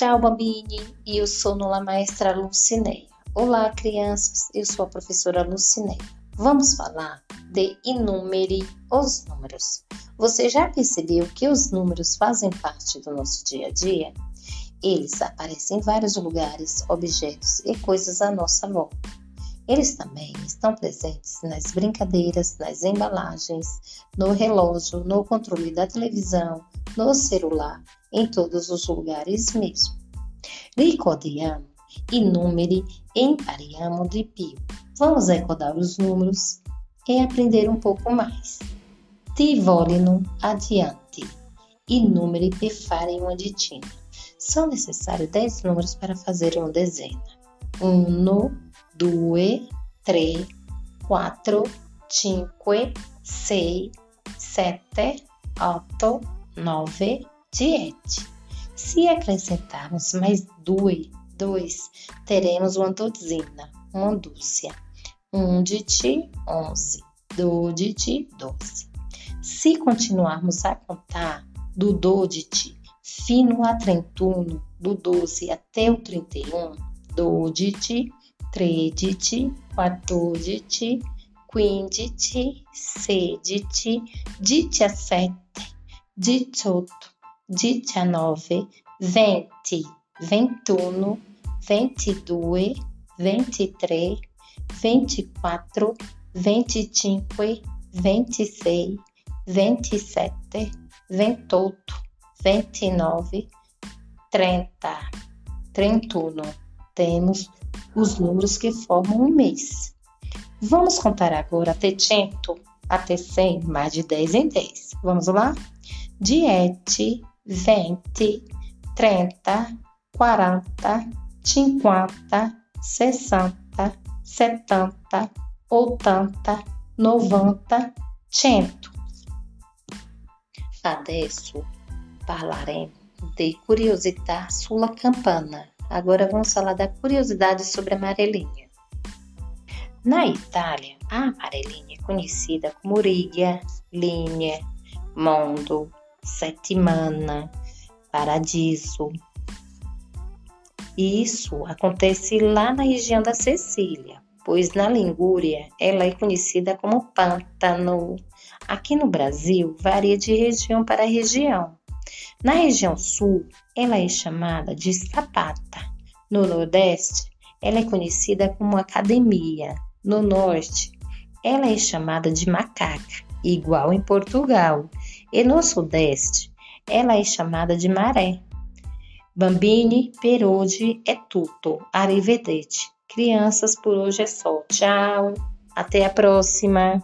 Tchau, Bambini. Eu sou Nula Maestra Lucineia. Olá, crianças. Eu sou a professora Lucineia. Vamos falar de inúmere os números. Você já percebeu que os números fazem parte do nosso dia a dia? Eles aparecem em vários lugares, objetos e coisas à nossa volta. Eles também estão presentes nas brincadeiras, nas embalagens, no relógio, no controle da televisão, no celular, em todos os lugares mesmo. Ricordiamo i numeri e impariamo di più. Vamos recordar os números e aprender um pouco mais. Ti vogliono adiante. I numeri per fare uma ditina. São necessários 10 números para fazer uma dezena. 1, 2, 3, 4, 5, 6, 7, 8, 9, 10. Se acrescentarmos mais dois, dois teremos uma dozena, uma dúzia. Um de ti, onze. Do de ti, doze. Se continuarmos a contar do do de ti fino a trentuno, do 12 até o 31, doditi, trediti, quattorditi, quinditi, sediti, diciassette, diciotto, diciannove, venti, ventuno, ventidue, ventitré, ventiquattro, venticinque, ventisei, ventisette, ventotto, 29, 30, 31. Temos os números que formam um mês. Vamos contar agora até 100, até 100, mais de 10 em 10. Vamos lá? 10, 20, 30, 40, 50, 60, 70, 80, 90, 100. Adesso parlarem de curiosità sulla campana. Agora vamos falar da curiosidade sobre a amarelinha. Na Itália, a amarelinha é conhecida como riga, linha, mondo, settimana, paradiso. Isso acontece lá na região da Sicília, pois na Ligúria ela é conhecida como pântano. Aqui no Brasil varia de região para região. Na região sul, ela é chamada de sapata. No nordeste, ela é conhecida como academia. No norte, ela é chamada de macaca, igual em Portugal. E no sudeste, ela é chamada de maré. Bambini per oggi è tutto. Arrivederci. Crianças, por hoje é só. Tchau. Até a próxima.